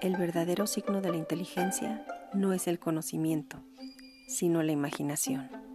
el verdadero signo de la inteligencia no es el conocimiento, sino la imaginación.